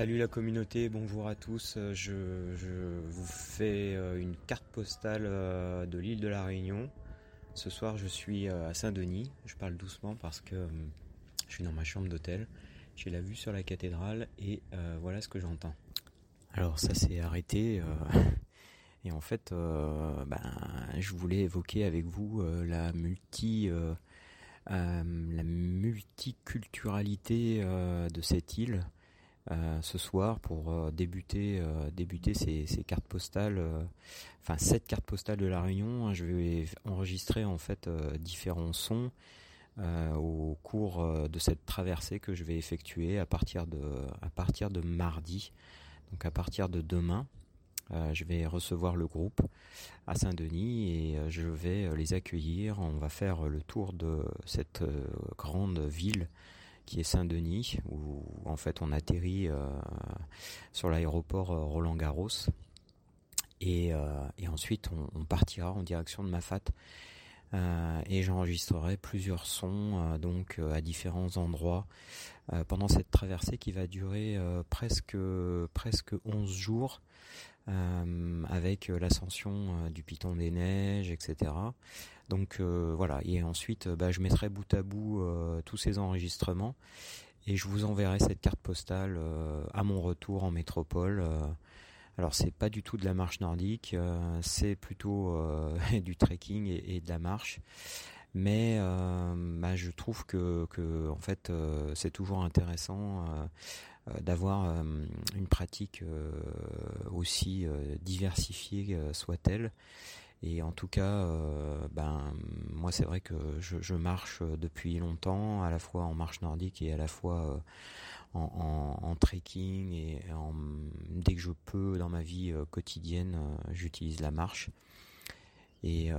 Salut la communauté, bonjour à tous. Je, je vous fais euh, une carte postale euh, de l'île de la Réunion. Ce soir, je suis euh, à Saint-Denis. Je parle doucement parce que je suis dans ma chambre d'hôtel. J'ai la vue sur la cathédrale et voilà ce que j'entends. Alors ça s'est arrêté et en fait, ben, je voulais évoquer avec vous la multi la multiculturalité de cette île euh, ce soir pour euh, débuter euh, débuter ces, cartes postales enfin cette carte postale de la Réunion hein, je vais enregistrer en fait différents sons au cours de cette traversée que je vais effectuer à partir de à partir de mardi donc à partir de demain je vais recevoir le groupe à Saint-Denis et je vais les accueillir. On va faire le tour de cette grande ville qui est Saint-Denis, où en fait on atterrit euh, sur l'aéroport euh, Roland Garros. Et, euh, et ensuite on, partira en direction de Mafat. et j'enregistrerai plusieurs sons donc à différents endroits pendant cette traversée qui va durer presque presque 11 jours euh, avec euh, l'ascension euh, du Piton des Neiges, etc. Donc voilà, et ensuite bah, je mettrai bout à bout tous ces enregistrements et je vous enverrai cette carte postale à mon retour en métropole. alors c'est pas du tout de la marche nordique, c'est plutôt du trekking et, de la marche mais bah, je trouve que, en fait c'est toujours intéressant d'avoir euh, une pratique euh, aussi diversifiée soit-elle. Et en tout cas, ben moi c'est vrai que je, marche depuis longtemps, à la fois en marche nordique et à la fois en, trekking et dès que je peux dans ma vie quotidienne, j'utilise la marche et, euh,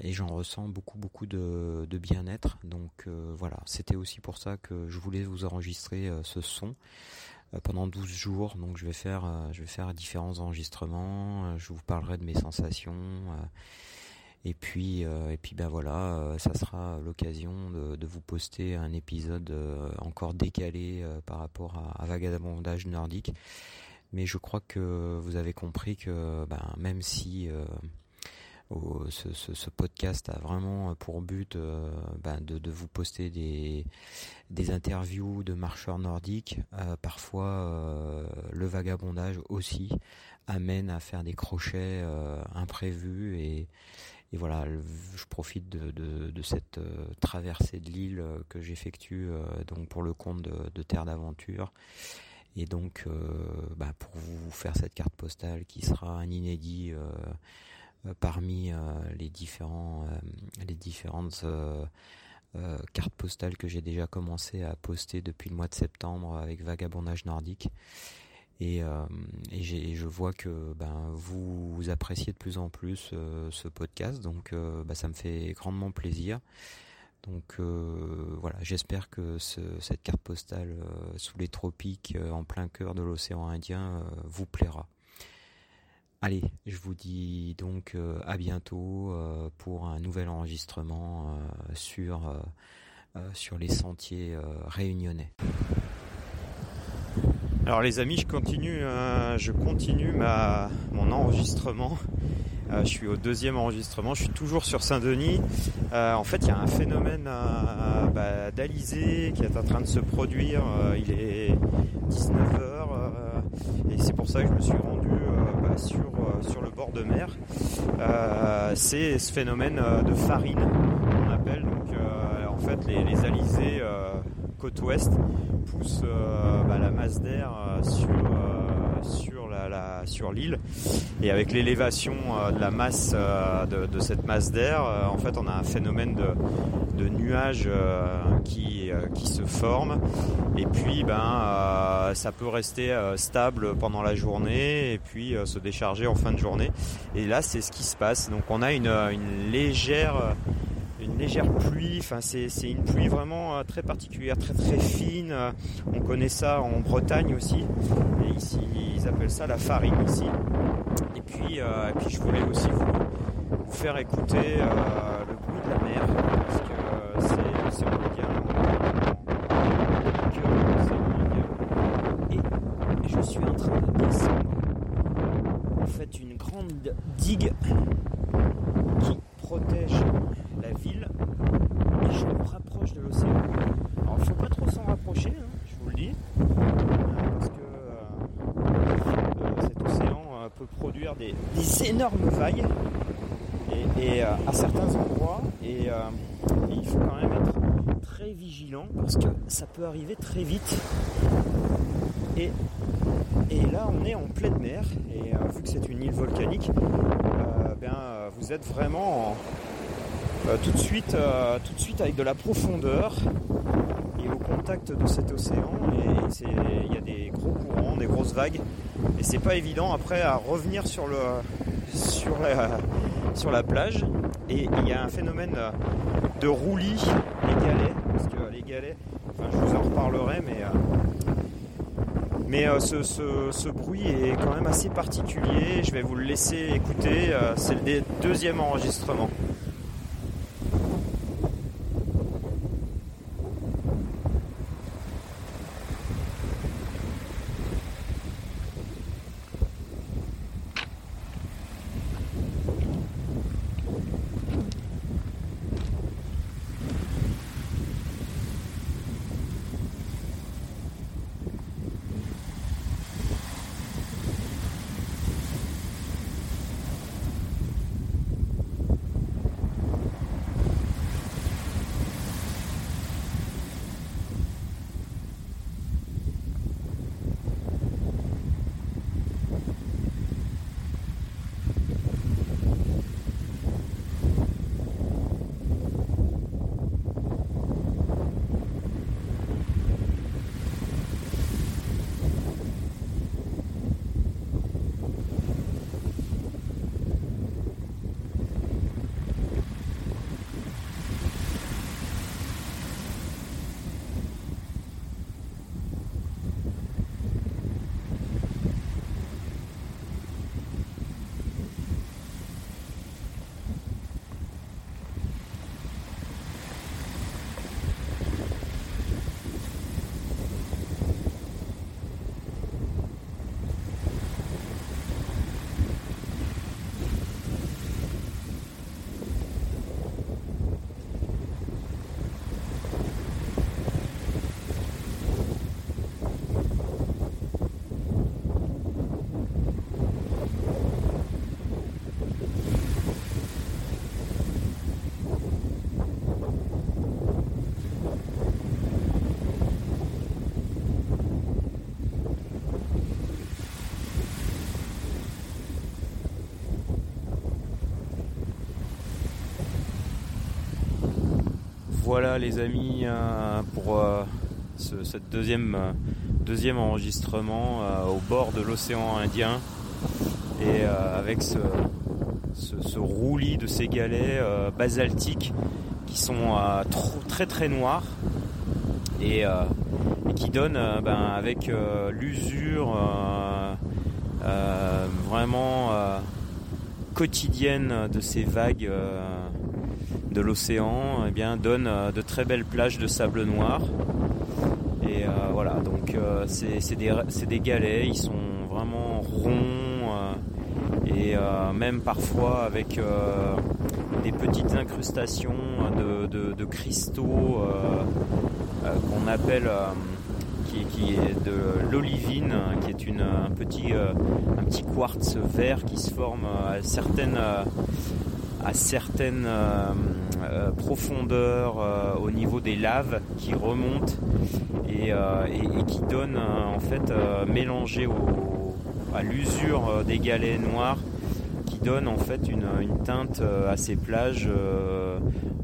et j'en ressens beaucoup beaucoup de, bien-être. Donc euh, voilà, c'était aussi pour ça que je voulais vous enregistrer euh, ce son pendant 12 jours. Donc je vais faire je vais faire différents enregistrements. je vous parlerai de mes sensations. et puis et puis ben voilà, ça sera l'occasion de, de, vous poster un épisode encore décalé par rapport à, à Vagabondage nordique. Mais je crois que vous avez compris que ben, même si ce, ce, podcast a vraiment pour but euh, ben, de, de, vous poster des, des interviews de marcheurs nordiques. Euh, parfois, euh, le vagabondage aussi amène à faire des crochets imprévus et, et voilà, je profite de, de, de cette traversée de l'île que j'effectue donc pour le compte de, de Terre d'aventure. Et donc, ben, pour vous faire cette carte postale qui sera un inédit euh, parmi euh, les différents euh, les différentes cartes postales que j'ai déjà commencé à poster depuis le mois de septembre avec Vagabondage nordique. Et, et, je vois que ben, vous, appréciez de plus en plus ce podcast, donc ben, ça me fait grandement plaisir. Donc voilà, j'espère que cette carte postale sous les tropiques, en plein cœur de l'océan Indien, vous plaira. Allez, je vous dis donc euh, à bientôt euh, pour un nouvel enregistrement euh, sur, les sentiers réunionnais. Alors les amis, je continue, je continue mon enregistrement. je suis au deuxième enregistrement, je suis toujours sur Saint-Denis. en fait, il y a un phénomène bah, qui est en train de se produire. il est 19h et c'est pour ça que je me suis rendu sur, euh, sur le bord de mer. Euh, c'est ce phénomène euh, de farine qu'on appelle. Donc en fait les, les alizés côte ouest poussent bah, la masse d'air sur sur la, sur l'île et avec l'élévation de la masse de, de, cette masse d'air en fait on a un phénomène de, nuages qui euh, se forment. Et puis ben euh, ça peut rester euh, stable pendant la journée et puis se décharger en fin de journée. Et là c'est ce qui se passe. Donc on a une légère une légère pluie, enfin c'est une pluie vraiment très particulière, très très fine. On connaît ça en Bretagne aussi, et ici ils appellent ça la farine ici. Et puis, je voulais aussi vous, faire écouter le bruit de la mer, parce que c'est et je suis en train de descendre en fait une grande digue qui protège la ville et je me rapproche de l'océan. Alors il ne faut pas trop s'en rapprocher, hein, je vous le dis, parce que euh, cet océan euh, peut produire des, vagues et, euh, à certains endroits et, et il faut quand même être très vigilant parce que ça peut arriver très vite et et là, on est en pleine mer. Et euh, vu que c'est une île volcanique, euh, ben, euh, vous êtes vraiment tout, de suite, tout de suite avec de la profondeur et au contact de cet océan. Et il y a des gros courants, des grosses vagues. Et c'est pas évident après à revenir sur, le, sur, la, plage. Et il y a un phénomène de roulis, les galets. Parce que les galets, enfin, je vous en reparlerai, mais mais euh, ce, bruit est quand même assez particulier. Je vais vous le laisser écouter. Euh, c'est le deuxième enregistrement. Voilà les amis euh, pour euh, ce deuxième, euh, deuxième enregistrement au bord de l'océan Indien. Et avec ce, ce, roulis de ces galets basaltiques qui sont très très noirs et, qui donnent ben, avec l'usure vraiment quotidienne de ces vagues de l'océan eh bien donne euh, de très belles plages de sable noir. Et euh, voilà, donc euh, c'est des, des, galets, ils sont vraiment ronds et même parfois avec des petites incrustations de, cristaux qu'on appelle qui, est de l'olivine, qui est une, un, petit, un petit quartz vert qui se forme à certaines, à certaines euh, profondeur euh, au niveau des laves qui remontent et, euh, qui donnent en fait mélangé à l'usure des galets noirs qui donne en fait une, teinte à ces plages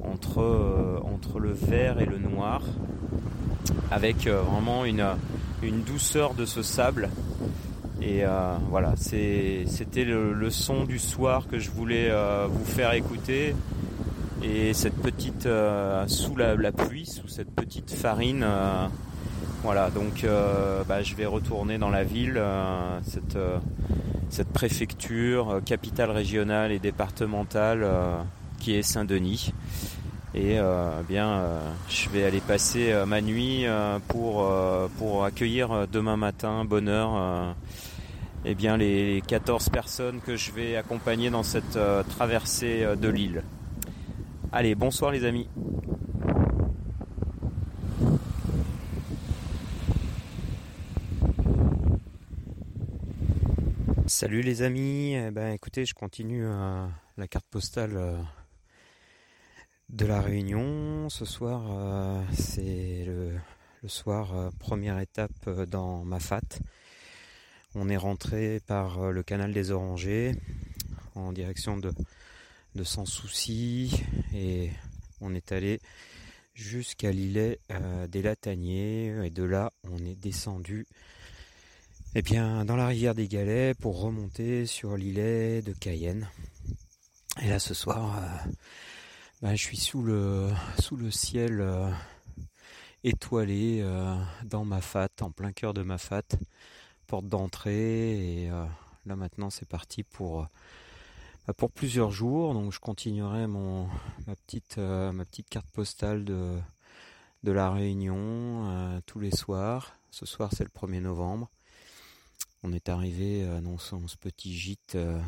entre, le vert et le noir avec vraiment une douceur de ce sable et voilà, c'était le, son du soir que je voulais vous faire écouter et cette petite euh, sous la, pluie, sous cette petite farine. Euh, voilà, donc euh, bah, je vais retourner dans la ville, cette, cette préfecture, capitale régionale et départementale qui est Saint-Denis. Et bien, je vais aller passer ma nuit pour, accueillir demain matin, bonne heure, eh bien, les 14 personnes que je vais accompagner dans cette traversée de l'île. Allez, bonsoir les amis. Salut les amis, eh ben, écoutez, je continue euh, la carte postale euh, de la Réunion. Ce soir, euh, c'est le, soir, première étape dans ma fat. On est rentré par le canal des Orangers en direction de, Sans Souci et on est allé jusqu'à l'îlet des Lataniers et de là on est descendu eh bien, dans la rivière des Galets pour remonter sur l'îlet de Cayenne. Et là, ce soir, euh, bah, je suis sous le, sous le ciel euh, étoilé euh, dans ma fat, en plein cœur de ma fat, porte d'entrée. Et là, maintenant, c'est parti pour, bah, pour plusieurs jours. Donc, je continuerai mon, ma, petite, ma petite carte postale de, de la Réunion tous les soirs. Ce soir, c'est le 1er novembre. On est arrivé euh, dans ce, petit gîte euh,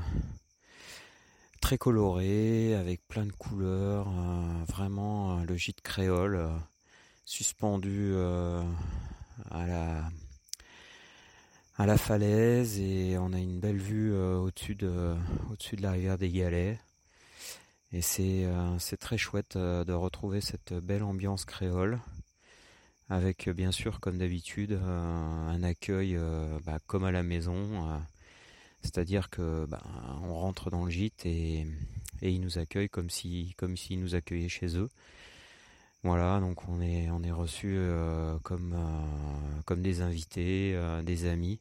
très coloré, avec plein de couleurs, euh, vraiment le gîte créole, suspendu à la falaise et on a une belle vue au-dessus de au-dessus de la rivière des Galets. Et c'est très chouette de retrouver cette belle ambiance créole avec euh, bien sûr comme d'habitude euh, un accueil euh, bah, comme à la maison, c'est-à-dire que bah, on rentre dans le gîte et, ils nous accueillent comme si comme s'ils nous accueillaient chez eux. Voilà, donc on est on reçu comme comme des invités, des amis.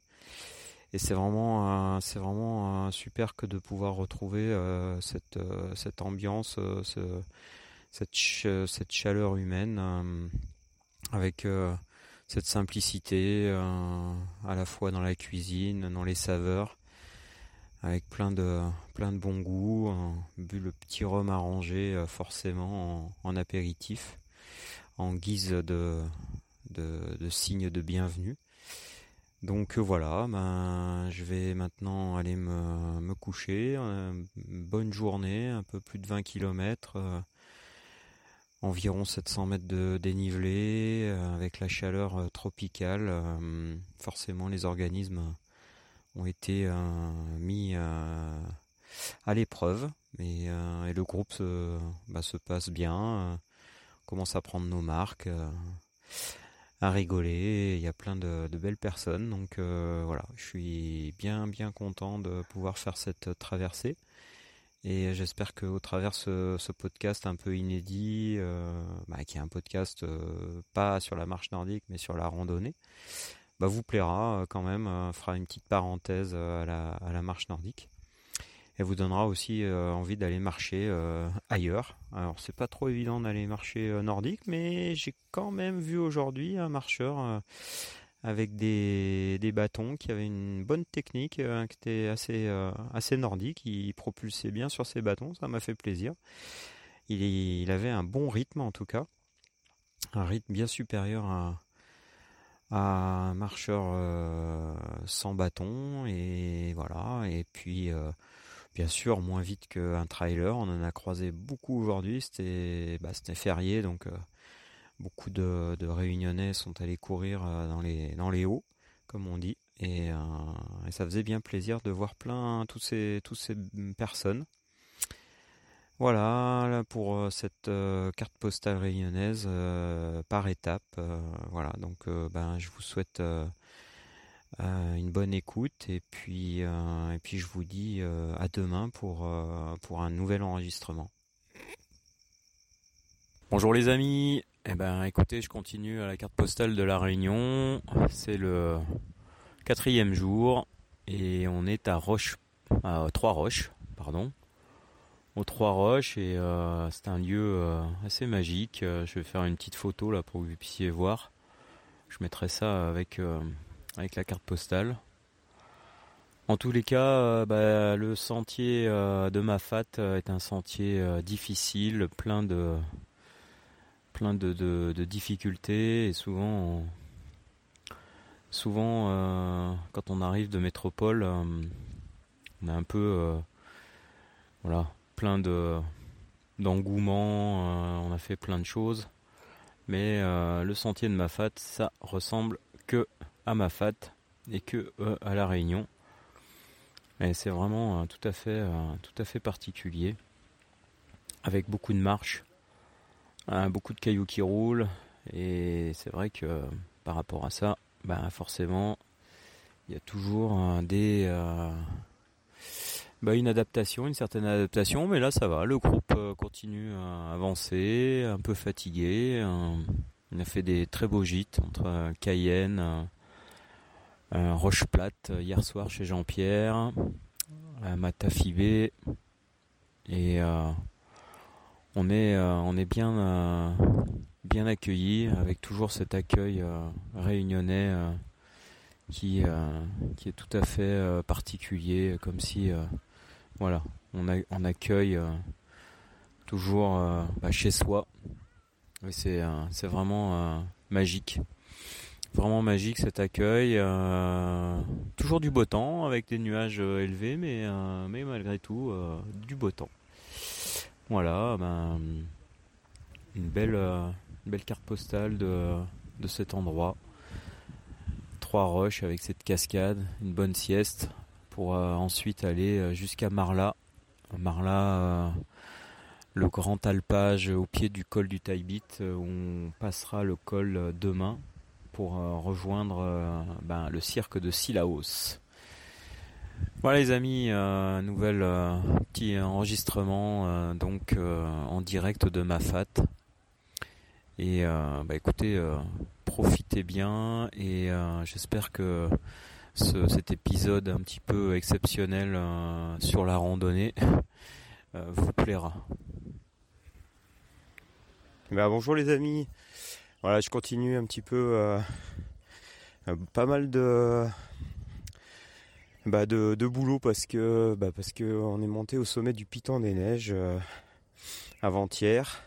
Et c'est vraiment c'est vraiment super que de pouvoir retrouver cette ambiance, cette chaleur humaine avec euh, cette simplicité euh, à la fois dans la cuisine, dans les saveurs, avec plein de plein de bon goût, bu le petit rhum arrangé euh, forcément en, apéritif, en guise de, signe de bienvenue. Donc voilà, ben, je vais maintenant aller me, coucher. bonne journée, un peu plus de 20 km environ 700 mètres de dénivelé, euh, avec la chaleur euh, tropicale. Euh, forcément, les organismes ont été mis à l'épreuve et, et, le groupe se, bah, se passe bien, commence à prendre nos marques, à rigoler. Il y a plein de, belles personnes, donc voilà, je suis bien bien content de pouvoir faire cette traversée. Et j'espère qu'au travers ce, ce podcast un peu inédit, euh, bah, qui est un podcast euh, pas sur la marche nordique, mais sur la randonnée, bah, vous plaira euh, quand même, fera une petite parenthèse à la, à la marche nordique. Et vous donnera aussi envie d'aller marcher ailleurs. Alors c'est pas trop évident d'aller marcher nordique, mais j'ai quand même vu aujourd'hui un marcheur avec des, des, bâtons qui avaient une bonne technique, euh, qui était assez, euh, assez nordique. Il propulsait bien sur ses bâtons, ça m'a fait plaisir. Il, il, avait un bon rythme en tout cas, un rythme bien supérieur à, à un marcheur euh, sans bâton et voilà. Et puis bien sûr moins vite qu'un trailer. On en a croisé beaucoup aujourd'hui. C'était bah, c'était férié donc Beaucoup de, réunionnais sont allés courir euh, dans les, dans les hauts, comme on dit. Et, euh, ça faisait bien plaisir de voir plein tous ces, tous ces personnes. Voilà pour euh, cette carte postale réunionnaise par étape. voilà, donc ben, je vous souhaite une bonne écoute et puis, et puis je vous dis à demain pour, pour un nouvel enregistrement. Bonjour les amis, eh ben, écoutez, je continue à la carte postale de la Réunion. C'est le quatrième jour et on est à Roche, à Trois Roches, pardon, aux Trois Roches et euh, c'est un lieu euh, assez magique. Euh, je vais faire une petite photo là pour que vous puissiez voir. Je mettrai ça avec avec la carte postale. En tous les cas, bah, le sentier de ma fat est un sentier difficile, plein de plein de, difficultés et souvent, souvent quand on arrive de métropole, on a un peu, voilà, plein de d'engouement, on a fait plein de choses, mais le sentier de Mafat, ça ressemble que à Mafat et que à la Réunion. Et c'est vraiment tout à fait, tout à fait particulier avec beaucoup de marches, beaucoup de cailloux qui roulent. Et c'est vrai que par rapport à ça, bah forcément, il y a toujours des, euh, bah une adaptation, une certaine adaptation, mais là ça va. Le groupe euh, continue à avancer, un peu fatigué. on a fait des très beaux gîtes entre Cayenne, Roche Plate hier soir chez Jean-Pierre, Matafibé et on est, euh, on est bien, euh, bien accueilli avec toujours cet accueil euh, réunionnais qui, qui est tout à fait particulier, comme si voilà, on, accueille toujours bah, chez soi. c'est, c'est vraiment magique. Vraiment magique cet accueil. toujours du beau temps avec des nuages élevés, mais, malgré tout du beau temps. Voilà, ben, une belle, euh, carte postale de cet endroit. Trois roches avec cette cascade, une bonne sieste pour euh, ensuite aller euh, jusqu'à Marla. Marla, le grand alpage au pied du col du Taibit, où on passera le col demain pour rejoindre ben, le cirque de Silaos. Voilà les amis, euh, nouvelle euh, petit enregistrement euh, donc en direct de ma fat. Et bah écoutez, profitez bien et j'espère que cet épisode un petit peu exceptionnel sur la randonnée vous plaira. Bah, bonjour les amis. Voilà, je continue un petit peu pas mal de bah de, boulot parce que bah parce que on est monté au sommet du Piton des Neiges euh, avant-hier.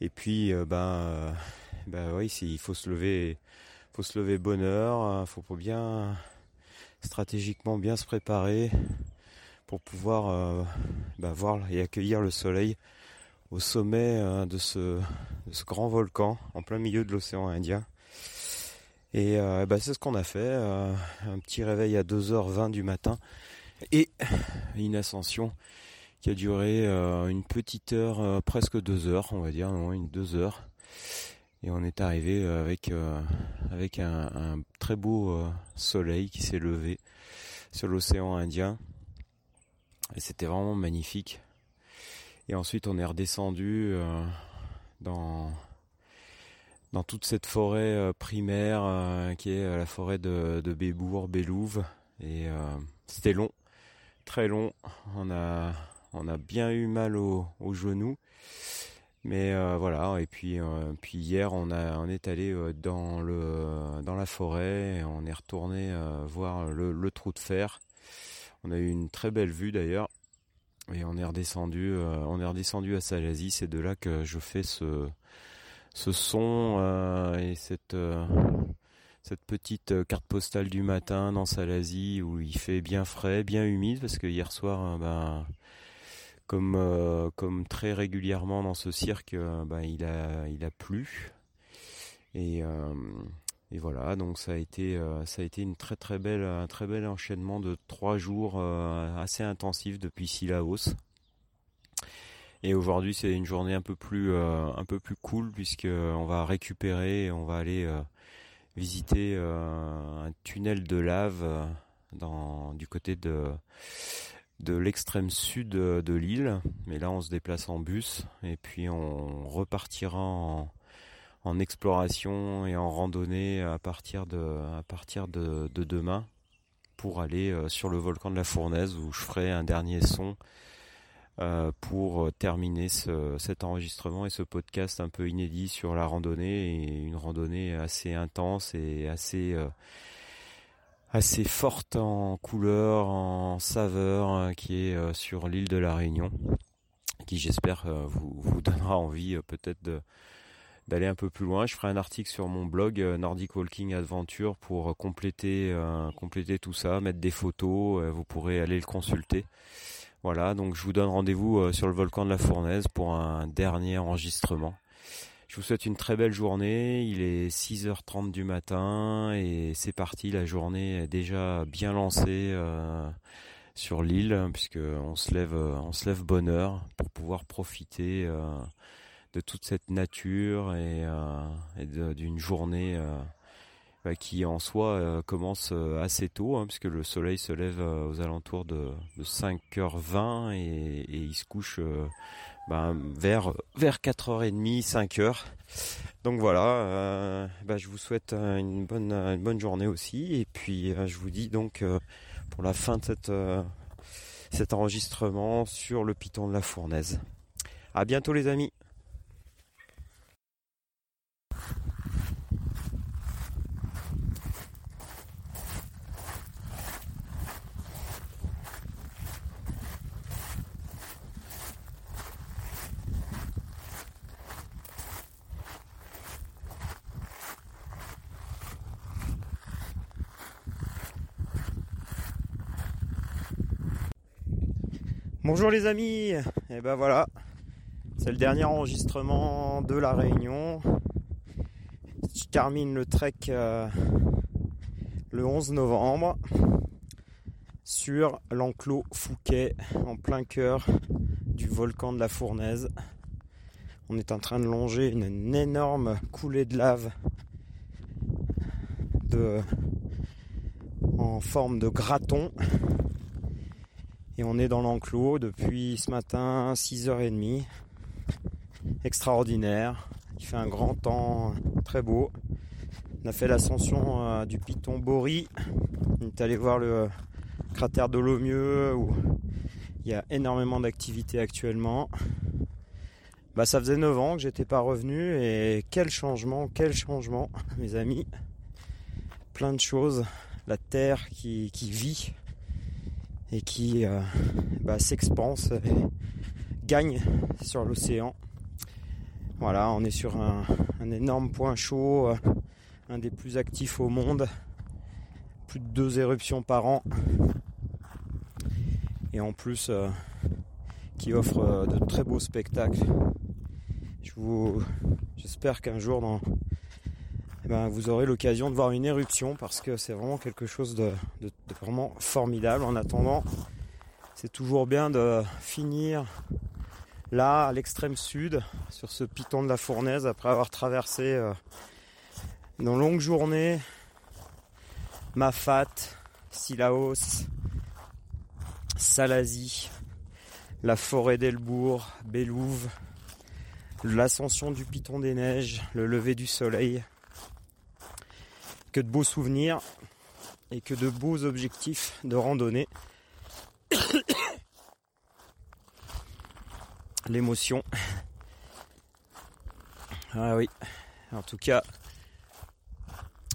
Et puis euh, euh, bah oui, il faut se lever faut se lever bonne heure, hein, faut bien stratégiquement bien se préparer pour pouvoir bah, voir et accueillir le soleil au sommet de ce, de ce grand volcan en plein milieu de l'océan Indien. Et euh, bah, c'est ce qu'on a fait. Euh, un petit réveil à 2h20 du matin et une ascension qui a duré euh, une petite heure, presque deux heures, on va dire, non, une deux heures. Et on est arrivé avec avec un, très beau soleil qui s'est levé sur l'océan Indien. C'était vraiment magnifique. Et ensuite on est redescendu dans dans toute cette forêt euh, primaire euh, qui est euh, la forêt de, Bébourg, Bélouve. Et c'était long, très long. On a, bien eu mal aux au genoux. Mais voilà, et puis, puis hier on, a, on est allé dans, le, dans la forêt, on est retourné voir le, le, trou de fer. On a eu une très belle vue d'ailleurs. Et on est redescendu, on est redescendu à Salazie. C'est de là que je fais ce, ce son euh, et cette euh, cette petite euh, carte postale du matin dans Salazie où il fait bien frais, bien humide parce que hier soir, ben, comme comme très régulièrement dans ce cirque, ben, il a il a plu et et voilà, donc ça a été ça a été une très belle un très bel enchaînement de trois jours assez intensifs depuis Silaos. Et aujourd'hui, c'est une journée un peu plus euh, un peu plus cool puisque on va récupérer, on va aller euh, visiter euh, un tunnel de lave dans du côté de de l'extrême sud de l'île. Mais là, on se déplace en bus et puis on repartira en, exploration et en randonnée à partir de à partir de, de demain pour aller sur le volcan de la Fournaise où je ferai un dernier son euh, pour terminer cet enregistrement et ce podcast un peu inédit sur la randonnée et une randonnée assez intense et assez euh, assez forte en couleur, en saveur, hein, qui est euh, sur l'île de la Réunion, qui j'espère vous, vous donnera envie peut-être d'aller un peu plus loin. Je ferai un article sur mon blog Nordic Walking Adventure pour compléter tout ça, mettre des photos. vous pourrez aller le consulter. Voilà, donc je vous donne rendez-vous sur le volcan de la Fournaise pour un dernier enregistrement. Je vous souhaite une très belle journée. Il est 6h30 du matin et c'est parti. La journée est déjà bien lancée euh, sur l'île puisque on se lève, euh, on se lève bonne heure pour pouvoir profiter euh, de toute cette nature et, d'une journée bah, qui en soi commence assez tôt hein, puisque le soleil se lève aux alentours de, 5h20 et, et, il se couche ben, vers, vers 4h30, 5h. Donc voilà, euh, ben, je vous souhaite une bonne, une bonne journée aussi. Et puis euh, je vous dis donc euh, pour la fin de cette, cet enregistrement sur le piton de la fournaise. A bientôt les amis Bonjour les amis, et eh ben voilà, c'est le dernier enregistrement de la réunion. Je termine le trek euh, le 11 novembre sur l'enclos Fouquet en plein cœur du volcan de la Fournaise. On est en train de longer une, énorme coulée de lave de, en forme de graton et on est dans l'enclos depuis ce matin 6h30. Extraordinaire. Il fait un grand temps très beau. On a fait l'ascension euh, du piton Bori. On est allé voir le cratère de Lomieux où il y a énormément d'activités actuellement. Bah ça faisait 9 ans que j'étais pas revenu et quel changement, quel changement mes amis. Plein de choses. La terre qui vit et qui euh, bah, s'expanse et gagne sur l'océan. Voilà, on est sur un, énorme point chaud, euh, un des plus actifs au monde, plus de deux éruptions par an, et en plus euh, qui offre de très beaux spectacles. J'espère qu'un jour dans ben, vous aurez l'occasion de voir une éruption parce que c'est vraiment quelque chose de, vraiment formidable. En attendant, c'est toujours bien de finir là, à l'extrême sud, sur ce piton de la fournaise, après avoir traversé euh, une longue journée Mafat, Silaos, Salazie, la forêt d'Elbourg, Bélouve, l'ascension du piton des neiges, le lever du soleil que de beaux souvenirs et que de beaux objectifs de randonnée. L'émotion. Ah oui. En tout cas,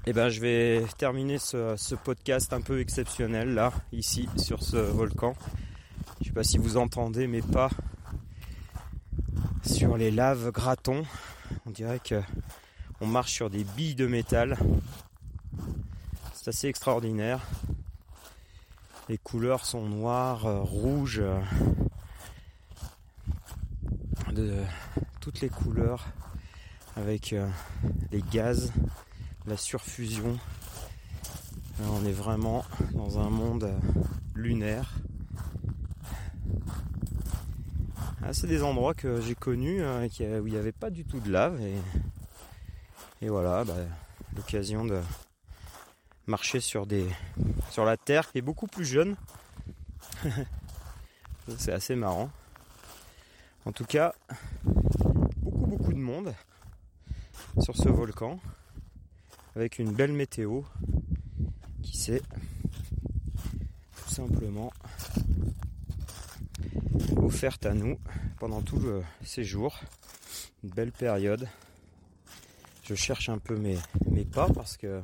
eh ben, je vais terminer ce, podcast un peu exceptionnel là, ici, sur ce volcan. Je sais pas si vous entendez mes pas sur les laves gratons. On dirait que on marche sur des billes de métal assez extraordinaire. Les couleurs sont noires, euh, rouges, euh, de toutes les couleurs, avec euh, les gaz, la surfusion. on est vraiment dans un monde lunaire. Ah, c'est des endroits que j'ai connus où il n'y avait pas du tout de lave et, voilà, bah, l'occasion de, marcher sur des sur la terre qui est beaucoup plus jeune. C'est assez marrant. En tout cas, beaucoup beaucoup de monde sur ce volcan avec une belle météo qui s'est tout simplement offerte à nous pendant tout le séjour. Une belle période. Je cherche un peu mes, mes pas parce que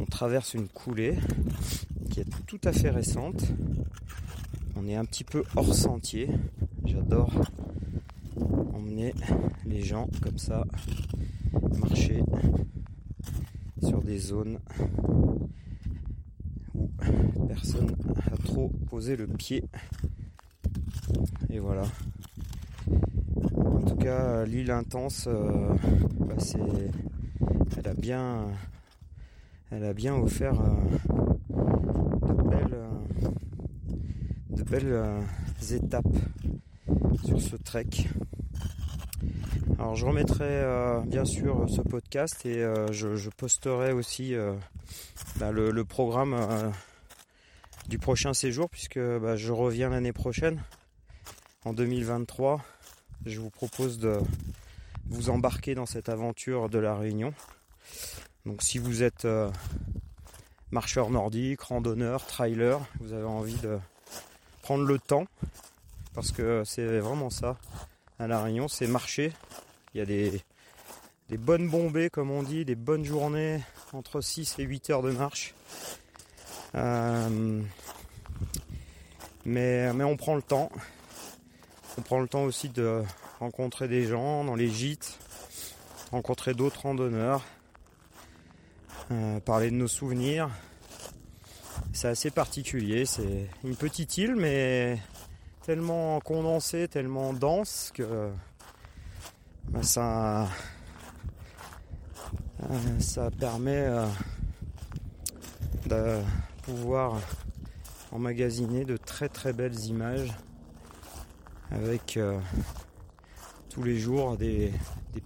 on traverse une coulée qui est tout à fait récente. On est un petit peu hors sentier. J'adore emmener les gens comme ça marcher sur des zones où personne n'a trop posé le pied. Et voilà. En tout cas, l'île intense, euh, bah, elle a bien, elle a bien offert euh, de belles, euh, belles étapes sur ce trek. Alors je remettrai bien sûr ce podcast et je, posterai aussi bah, le, programme du prochain séjour puisque bah, je reviens l'année prochaine en 2023 je vous propose de vous embarquer dans cette aventure de la Réunion. Donc si vous êtes euh, marcheur nordique, randonneur, trailer, vous avez envie de prendre le temps, parce que c'est vraiment ça à la Réunion, c'est marcher. Il y a des, bonnes bombées comme on dit, des bonnes journées entre 6 et 8 heures de marche. Euh, mais, mais on prend le temps. On prend le temps aussi de rencontrer des gens dans les gîtes, rencontrer d'autres randonneurs, euh, parler de nos souvenirs. C'est assez particulier, c'est une petite île mais tellement condensée, tellement dense que bah, ça, euh, ça permet euh, de pouvoir emmagasiner de très très belles images avec tous les jours des,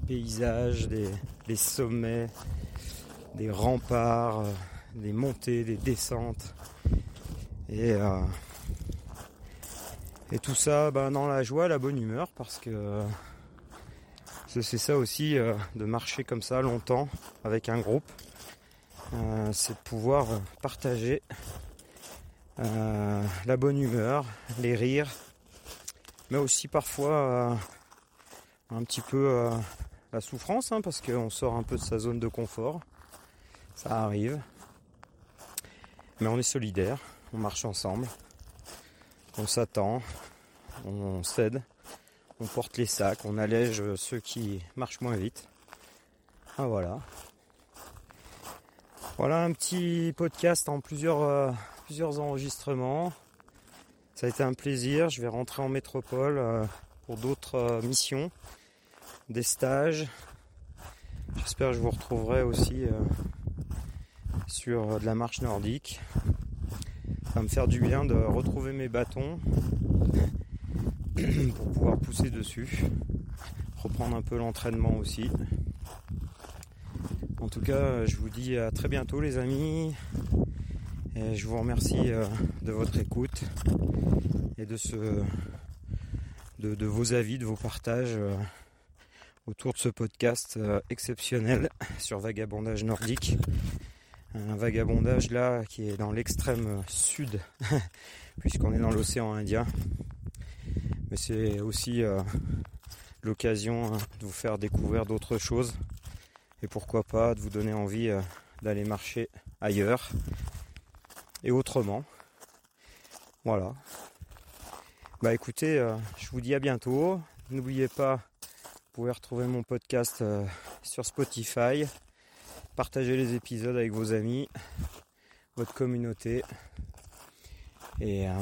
paysages, des, sommets, des remparts, euh, des montées, des descentes. Et, euh, et tout ça ben, dans la joie, la bonne humeur, parce que c'est ça aussi de marcher comme ça longtemps avec un groupe. c'est de pouvoir partager la bonne humeur, les rires, mais aussi parfois euh, un petit peu euh, la souffrance, hein, parce qu'on sort un peu de sa zone de confort. Ça arrive. Mais on est solidaire, on marche ensemble, on s'attend, on cède, on porte les sacs, on allège ceux qui marchent moins vite. Ah voilà. Voilà un petit podcast en plusieurs, euh, plusieurs enregistrements. Ça a été un plaisir. Je vais rentrer en métropole euh, pour d'autres euh, missions, des stages. J'espère que je vous retrouverai aussi sur de la marche nordique. Ça va me faire du bien de retrouver mes bâtons pour pouvoir pousser dessus. Reprendre un peu l'entraînement aussi. En tout cas, je vous dis à très bientôt les amis. Et je vous remercie euh, de votre écoute et de, ce, de, vos avis, de vos partages euh, autour de ce podcast euh, exceptionnel sur vagabondage nordique. Un vagabondage là qui est dans l'extrême sud, puisqu'on est dans l'océan Indien. Mais c'est aussi l'occasion hein, de vous faire découvrir d'autres choses et pourquoi pas de vous donner envie d'aller marcher ailleurs et autrement. Voilà. Bah écoutez, euh, je vous dis à bientôt. N'oubliez pas, vous pouvez retrouver mon podcast euh, sur Spotify. Partagez les épisodes avec vos amis, votre communauté. Et euh,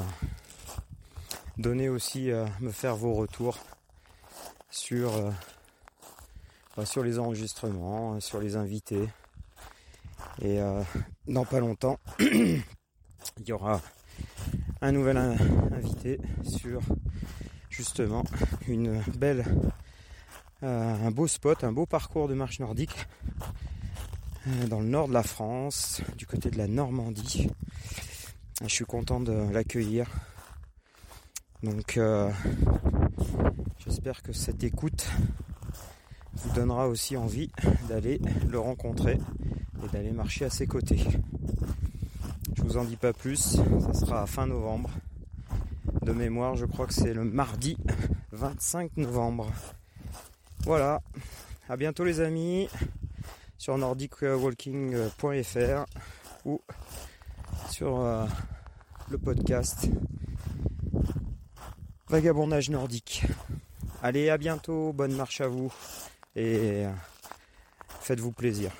donnez aussi, me faire vos retours sur, bah, sur les enregistrements, sur les invités. Et dans pas longtemps, il y aura un nouvel invité sur justement une belle, euh, un beau spot, un beau parcours de marche nordique euh, dans le nord de la France, du côté de la Normandie. Je suis content de l'accueillir. Donc euh, j'espère que cette écoute vous donnera aussi envie d'aller le rencontrer et d'aller marcher à ses côtés. Je vous en dis pas plus, ça sera à fin novembre. De mémoire, je crois que c'est le mardi 25 novembre. Voilà, à bientôt les amis sur nordicwalking.fr ou sur euh, le podcast Vagabondage nordique. Allez, à bientôt, bonne marche à vous et Faites-vous plaisir.